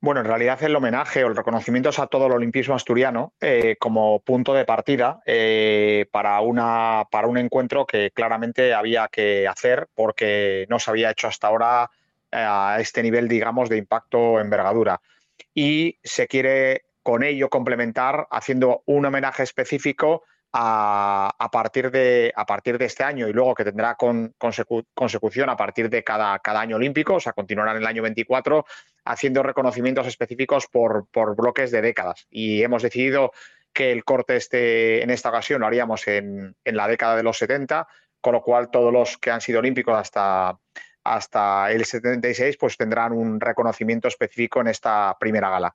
Bueno, en realidad el homenaje o el reconocimiento es a todo el olimpismo asturiano eh, como punto de partida eh, para, una, para un encuentro que claramente había que hacer porque no se había hecho hasta ahora eh, a este nivel, digamos, de impacto envergadura. Y se quiere con ello complementar haciendo un homenaje específico a, partir de, a partir de este año y luego que tendrá con, consecución a partir de cada, cada año olímpico, o sea, continuará en el año 24 haciendo reconocimientos específicos por, por bloques de décadas. Y hemos decidido que el corte este, en esta ocasión lo haríamos en, en, la década de los 70, con lo cual todos los que han sido olímpicos hasta, hasta el 76 pues tendrán un reconocimiento específico en esta primera gala.